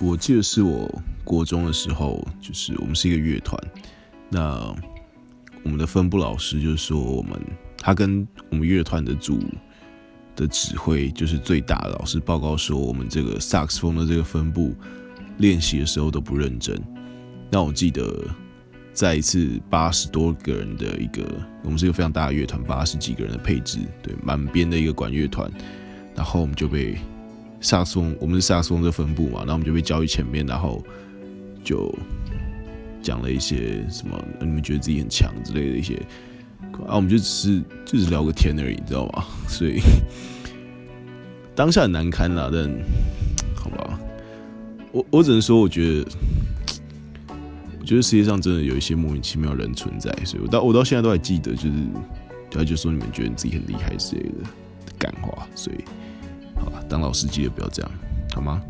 我记得是我国中的时候，就是我们是一个乐团，那我们的分部老师就是说，我们他跟我们乐团的组的指挥，就是最大的老师报告说，我们这个萨克斯风的这个分部练习的时候都不认真。那我记得在一次八十多个人的一个，我们是一个非常大的乐团，八十几个人的配置，对，满编的一个管乐团，然后我们就被。萨克斯风，我们是萨克斯风的分部嘛，然后我们就被叫去前面，然后就讲了一些什么，你们觉得自己很强之类的一些，啊，我们就只是就是聊个天而已，你知道吗？所以当下很难堪啦，但好吧，我我只能说，我觉得，我觉得世界上真的有一些莫名其妙的人存在，所以我到我到现在都还记得，就是他就说你们觉得你自己很厉害之类的感话，所以。当老师记得不要这样，好吗？